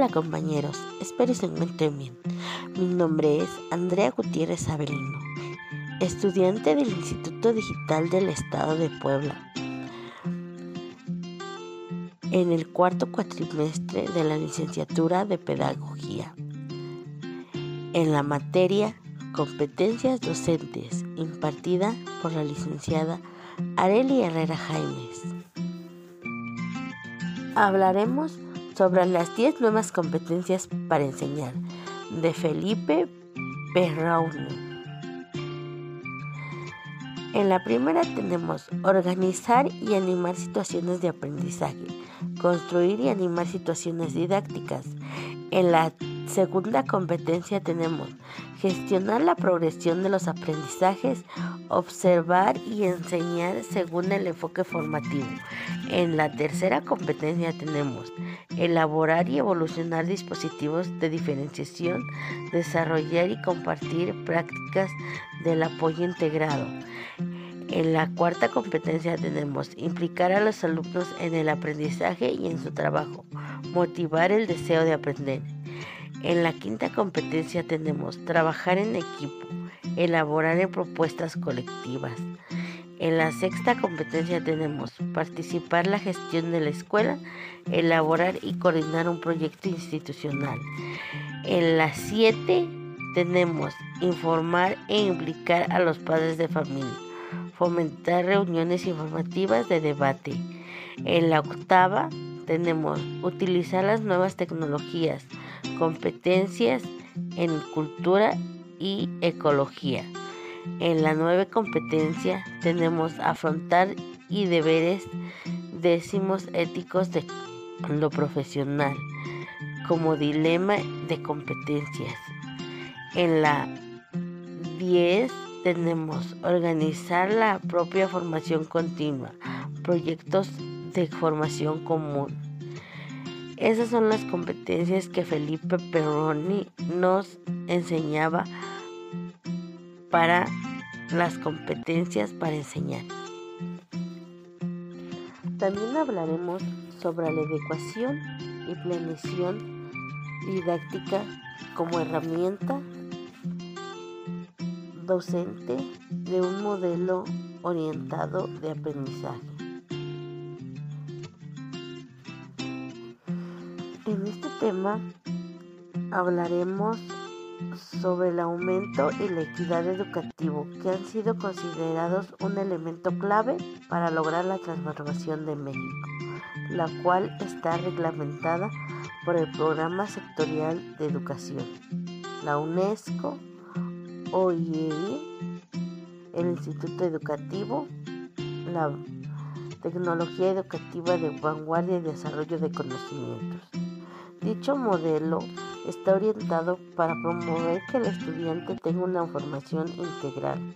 Hola compañeros, espero se encuentren bien. Mi nombre es Andrea Gutiérrez Avelino, estudiante del Instituto Digital del Estado de Puebla, en el cuarto cuatrimestre de la licenciatura de Pedagogía, en la materia Competencias Docentes, impartida por la licenciada Areli Herrera Jaimes. Hablaremos sobre las 10 nuevas competencias para enseñar de Felipe Perraune. En la primera tenemos organizar y animar situaciones de aprendizaje, construir y animar situaciones didácticas. En la segunda competencia tenemos gestionar la progresión de los aprendizajes, observar y enseñar según el enfoque formativo. En la tercera competencia tenemos elaborar y evolucionar dispositivos de diferenciación, desarrollar y compartir prácticas del apoyo integrado. En la cuarta competencia tenemos implicar a los alumnos en el aprendizaje y en su trabajo, motivar el deseo de aprender. En la quinta competencia tenemos trabajar en equipo, elaborar en propuestas colectivas. En la sexta competencia tenemos participar en la gestión de la escuela, elaborar y coordinar un proyecto institucional. En la siete tenemos informar e implicar a los padres de familia, fomentar reuniones informativas de debate. En la octava tenemos utilizar las nuevas tecnologías, competencias en cultura y ecología. En la nueva competencia tenemos afrontar y deberes décimos éticos de lo profesional como dilema de competencias. En la 10 tenemos organizar la propia formación continua, proyectos de formación común. Esas son las competencias que Felipe Perroni nos enseñaba para las competencias para enseñar. También hablaremos sobre la adecuación y planeación didáctica como herramienta docente de un modelo orientado de aprendizaje. En este tema hablaremos sobre el aumento y la equidad educativo, que han sido considerados un elemento clave para lograr la transformación de México, la cual está reglamentada por el Programa Sectorial de Educación, la UNESCO, OIE, el Instituto Educativo, la Tecnología Educativa de Vanguardia y Desarrollo de Conocimientos. Dicho modelo está orientado para promover que el estudiante tenga una formación integral.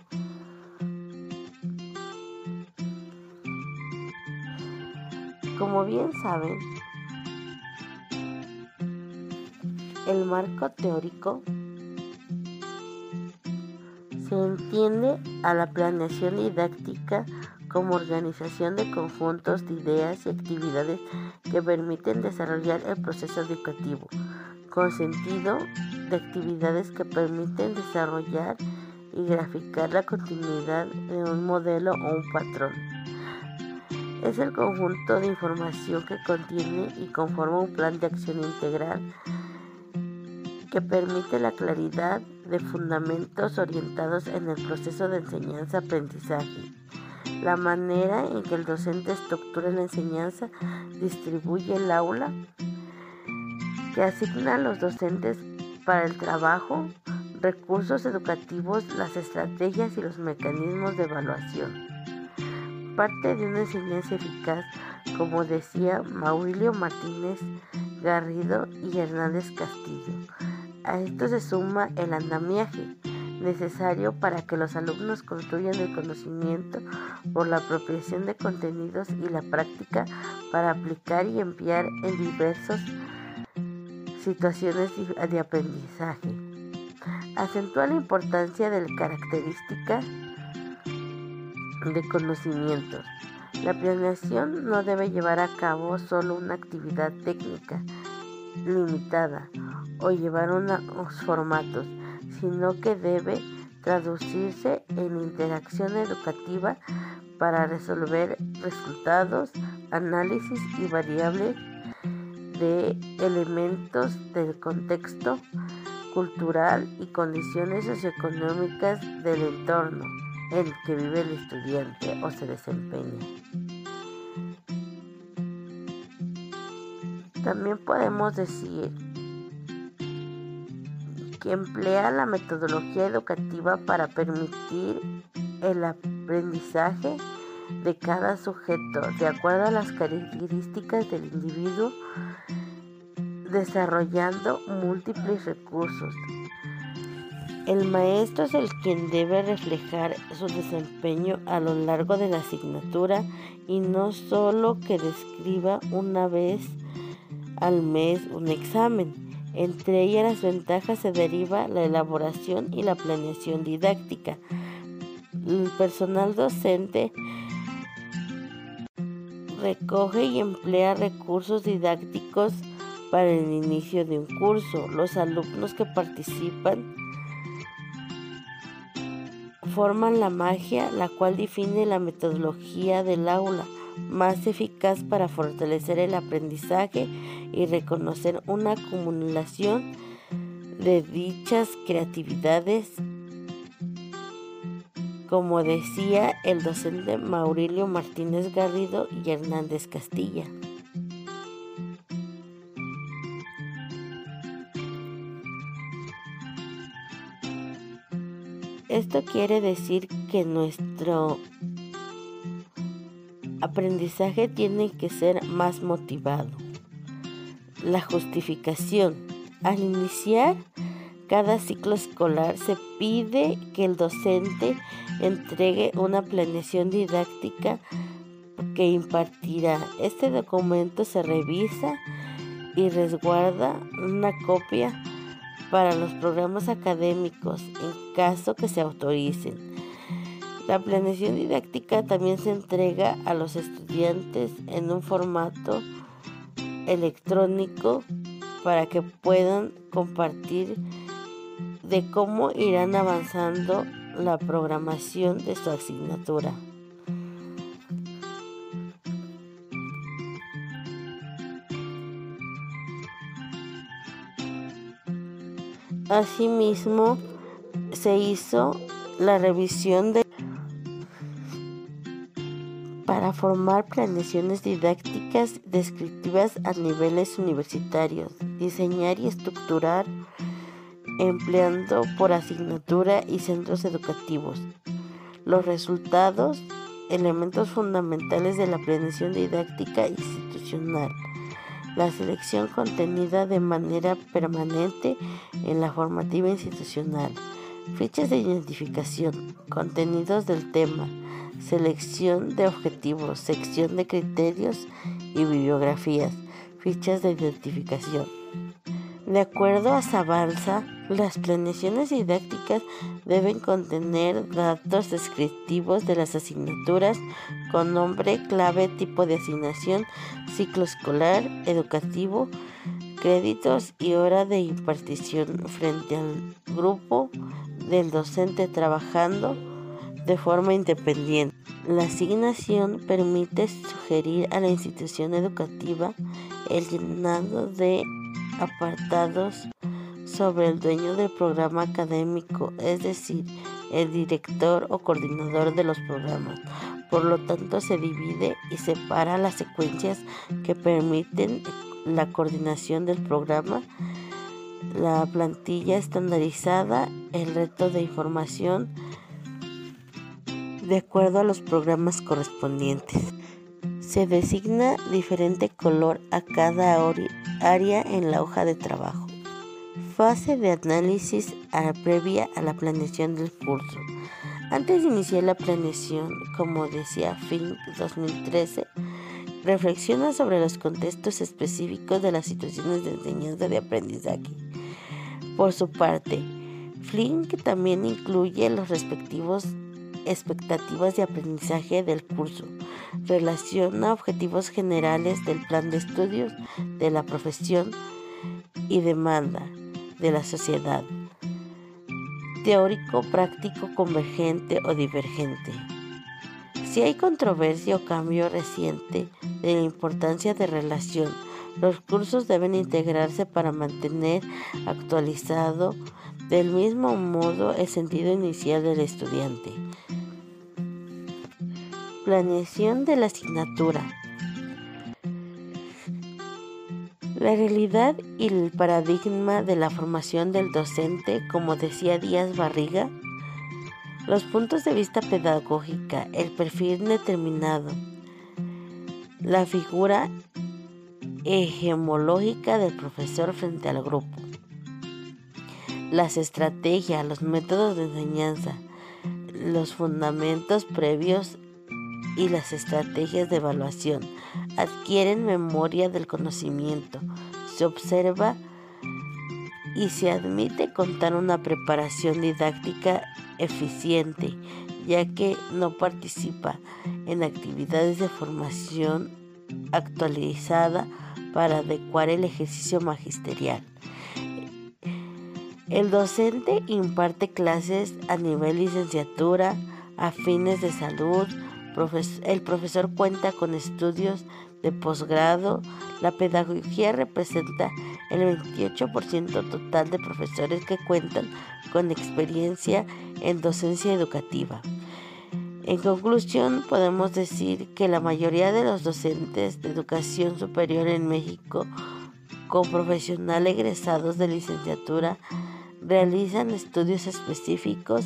Como bien saben, el marco teórico se entiende a la planeación didáctica como organización de conjuntos de ideas y actividades que permiten desarrollar el proceso educativo, con sentido de actividades que permiten desarrollar y graficar la continuidad de un modelo o un patrón. Es el conjunto de información que contiene y conforma un plan de acción integral que permite la claridad de fundamentos orientados en el proceso de enseñanza-aprendizaje la manera en que el docente estructura la enseñanza, distribuye el aula, que asigna a los docentes para el trabajo, recursos educativos, las estrategias y los mecanismos de evaluación. Parte de una enseñanza eficaz, como decía Maurilio Martínez Garrido y Hernández Castillo. A esto se suma el andamiaje, necesario para que los alumnos construyan el conocimiento por la apropiación de contenidos y la práctica para aplicar y enviar en diversas situaciones de aprendizaje. Acentúa la importancia de la característica de conocimientos. La planeación no debe llevar a cabo solo una actividad técnica, limitada o llevar unos formatos, sino que debe traducirse en interacción educativa para resolver resultados, análisis y variables de elementos del contexto cultural y condiciones socioeconómicas del entorno en el que vive el estudiante o se desempeña. También podemos decir que emplea la metodología educativa para permitir el aprendizaje de cada sujeto de acuerdo a las características del individuo, desarrollando múltiples recursos. El maestro es el quien debe reflejar su desempeño a lo largo de la asignatura y no solo que describa una vez al mes un examen. Entre ellas las ventajas se deriva la elaboración y la planeación didáctica. El personal docente recoge y emplea recursos didácticos para el inicio de un curso. Los alumnos que participan forman la magia, la cual define la metodología del aula más eficaz para fortalecer el aprendizaje y reconocer una acumulación de dichas creatividades, como decía el docente Maurilio Martínez Garrido y Hernández Castilla. Esto quiere decir que nuestro aprendizaje tiene que ser más motivado. La justificación. Al iniciar cada ciclo escolar se pide que el docente entregue una planeación didáctica que impartirá. Este documento se revisa y resguarda una copia para los programas académicos en caso que se autoricen. La planeación didáctica también se entrega a los estudiantes en un formato electrónico para que puedan compartir de cómo irán avanzando la programación de su asignatura. Asimismo, se hizo la revisión de para formar planeaciones didácticas descriptivas a niveles universitarios, diseñar y estructurar empleando por asignatura y centros educativos. Los resultados, elementos fundamentales de la planeación didáctica institucional. La selección contenida de manera permanente en la formativa institucional. Fichas de identificación, contenidos del tema, selección de objetivos, sección de criterios y bibliografías, fichas de identificación. De acuerdo a Zabalza, las planeaciones didácticas deben contener datos descriptivos de las asignaturas con nombre, clave, tipo de asignación, ciclo escolar, educativo, créditos y hora de impartición frente al grupo del docente trabajando de forma independiente. La asignación permite sugerir a la institución educativa el llenado de apartados sobre el dueño del programa académico, es decir, el director o coordinador de los programas. Por lo tanto, se divide y separa las secuencias que permiten la coordinación del programa, la plantilla estandarizada, el reto de información, de acuerdo a los programas correspondientes. Se designa diferente color a cada área en la hoja de trabajo. Fase de análisis previa a la planeación del curso. Antes de iniciar la planeación, como decía Fink 2013, reflexiona sobre los contextos específicos de las situaciones de enseñanza de aprendizaje. Por su parte, Flink también incluye los respectivos expectativas de aprendizaje del curso. Relaciona objetivos generales del plan de estudios de la profesión y demanda de la sociedad, teórico, práctico, convergente o divergente. Si hay controversia o cambio reciente de la importancia de relación, los cursos deben integrarse para mantener actualizado del mismo modo el sentido inicial del estudiante. Planeación de la asignatura. La realidad y el paradigma de la formación del docente, como decía Díaz Barriga, los puntos de vista pedagógica, el perfil determinado, la figura hegemológica del profesor frente al grupo, las estrategias, los métodos de enseñanza, los fundamentos previos y las estrategias de evaluación adquieren memoria del conocimiento, se observa y se admite contar una preparación didáctica eficiente, ya que no participa en actividades de formación actualizada para adecuar el ejercicio magisterial. El docente imparte clases a nivel licenciatura, a fines de salud, el profesor cuenta con estudios de posgrado, la pedagogía representa el 28% total de profesores que cuentan con experiencia en docencia educativa. En conclusión, podemos decir que la mayoría de los docentes de educación superior en México con profesional egresados de licenciatura realizan estudios específicos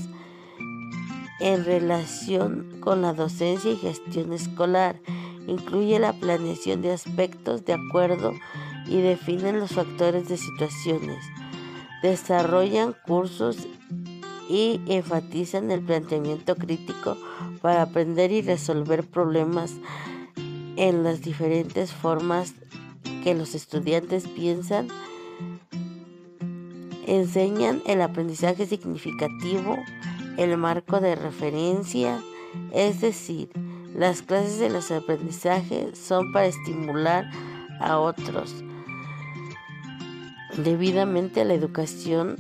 en relación con la docencia y gestión escolar. Incluye la planeación de aspectos de acuerdo y definen los factores de situaciones. Desarrollan cursos y enfatizan el planteamiento crítico para aprender y resolver problemas en las diferentes formas que los estudiantes piensan. Enseñan el aprendizaje significativo, el marco de referencia, es decir, las clases de los aprendizajes son para estimular a otros. Debidamente a la educación,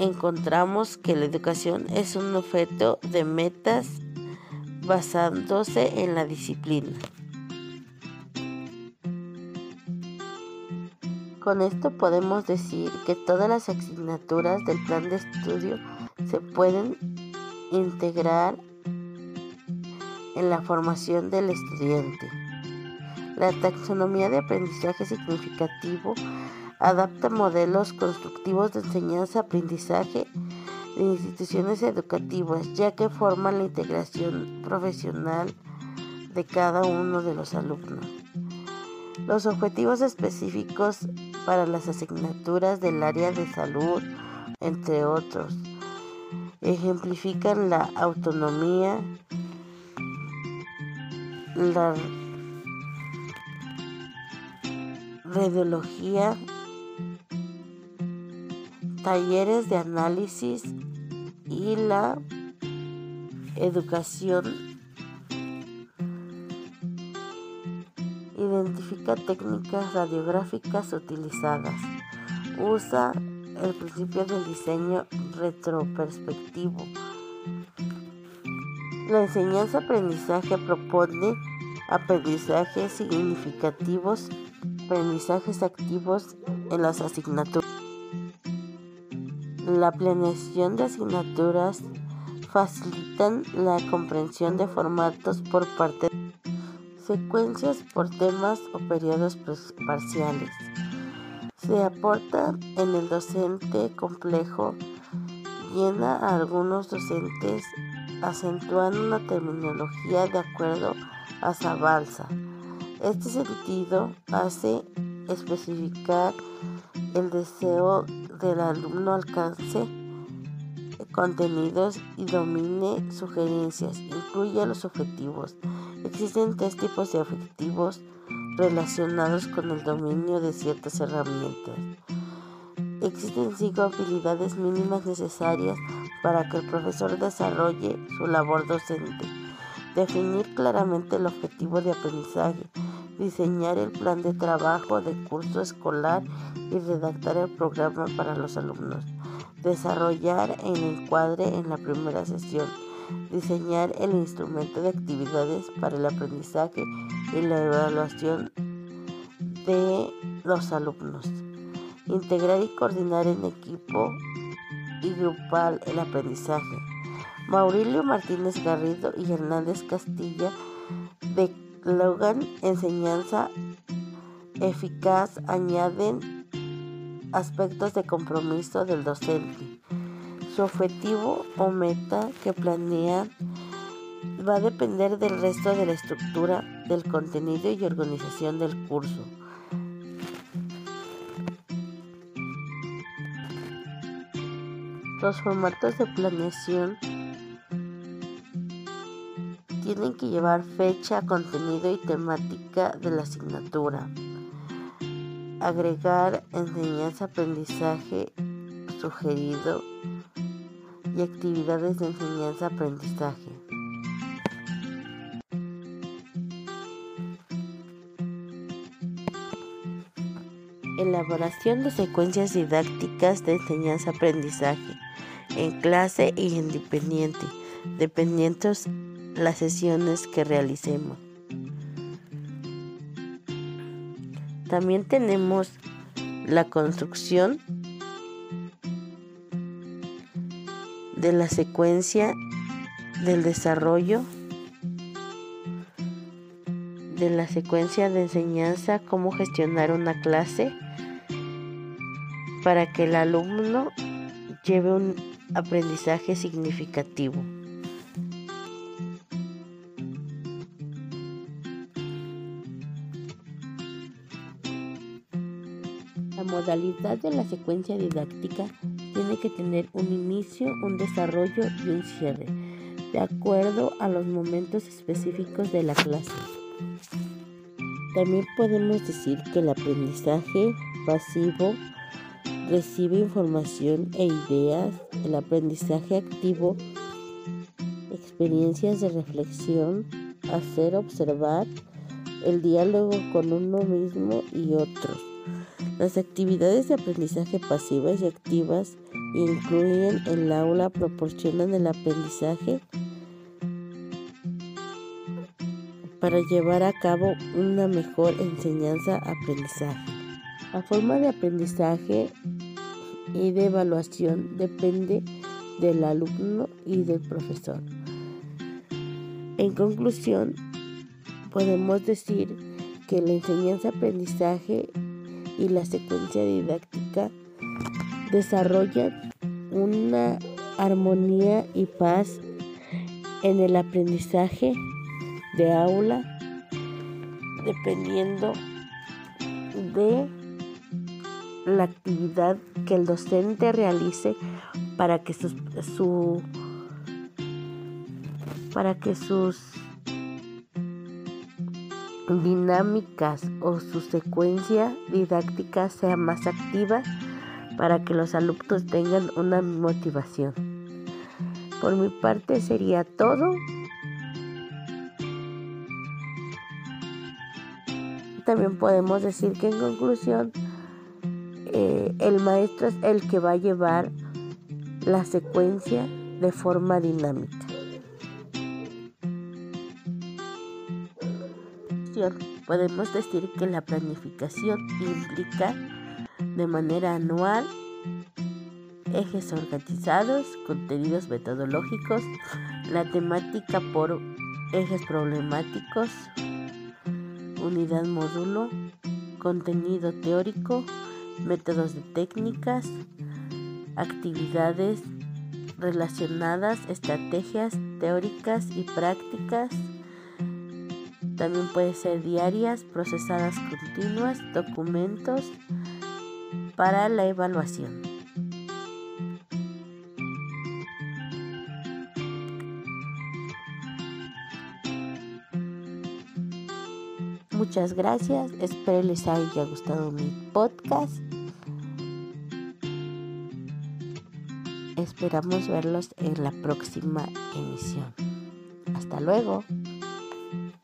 encontramos que la educación es un objeto de metas basándose en la disciplina. Con esto podemos decir que todas las asignaturas del plan de estudio se pueden integrar en la formación del estudiante. La taxonomía de aprendizaje significativo adapta modelos constructivos de enseñanza-aprendizaje de instituciones educativas, ya que forman la integración profesional de cada uno de los alumnos. Los objetivos específicos para las asignaturas del área de salud, entre otros, ejemplifican la autonomía, la radiología, talleres de análisis y la educación. Identifica técnicas radiográficas utilizadas. Usa el principio del diseño retroperspectivo. La enseñanza-aprendizaje propone aprendizajes significativos, aprendizajes activos en las asignaturas. La planeación de asignaturas facilitan la comprensión de formatos por parte de secuencias por temas o periodos parciales. Se aporta en el docente complejo, llena a algunos docentes acentuando una terminología de acuerdo a Zabalza. Este sentido hace especificar el deseo del alumno alcance contenidos y domine sugerencias, incluye los objetivos. Existen tres tipos de objetivos relacionados con el dominio de ciertas herramientas. Existen cinco habilidades mínimas necesarias para que el profesor desarrolle su labor docente. Definir claramente el objetivo de aprendizaje, diseñar el plan de trabajo de curso escolar y redactar el programa para los alumnos, desarrollar el encuadre en la primera sesión, diseñar el instrumento de actividades para el aprendizaje y la evaluación de los alumnos, integrar y coordinar en equipo y grupal el aprendizaje. Maurilio Martínez Garrido y Hernández Castilla de Logan Enseñanza Eficaz añaden aspectos de compromiso del docente. Su objetivo o meta que planean va a depender del resto de la estructura del contenido y organización del curso. Los formatos de planeación tienen que llevar fecha, contenido y temática de la asignatura. Agregar enseñanza-aprendizaje sugerido y actividades de enseñanza-aprendizaje. Elaboración de secuencias didácticas de enseñanza-aprendizaje en clase y independiente, dependiendo las sesiones que realicemos. También tenemos la construcción de la secuencia del desarrollo de la secuencia de enseñanza, cómo gestionar una clase para que el alumno lleve un aprendizaje significativo. La modalidad de la secuencia didáctica tiene que tener un inicio, un desarrollo y un cierre, de acuerdo a los momentos específicos de la clase. También podemos decir que el aprendizaje pasivo recibe información e ideas, el aprendizaje activo, experiencias de reflexión, hacer observar, el diálogo con uno mismo y otros. Las actividades de aprendizaje pasivas y activas incluyen el aula, proporcionan el aprendizaje para llevar a cabo una mejor enseñanza-aprendizaje. La forma de aprendizaje y de evaluación depende del alumno y del profesor. En conclusión, podemos decir que la enseñanza-aprendizaje y la secuencia didáctica desarrollan una armonía y paz en el aprendizaje de aula dependiendo de la actividad que el docente realice para que sus, su, para que sus dinámicas o su secuencia didáctica sea más activa para que los alumnos tengan una motivación. Por mi parte sería todo. También podemos decir que en conclusión eh, el maestro es el que va a llevar la secuencia de forma dinámica. Podemos decir que la planificación implica de manera anual ejes organizados, contenidos metodológicos, la temática por ejes problemáticos, unidad módulo, contenido teórico, métodos de técnicas, actividades relacionadas, estrategias teóricas y prácticas. También puede ser diarias, procesadas continuas, documentos para la evaluación. Muchas gracias, espero les haya gustado mi podcast. Esperamos verlos en la próxima emisión. Hasta luego.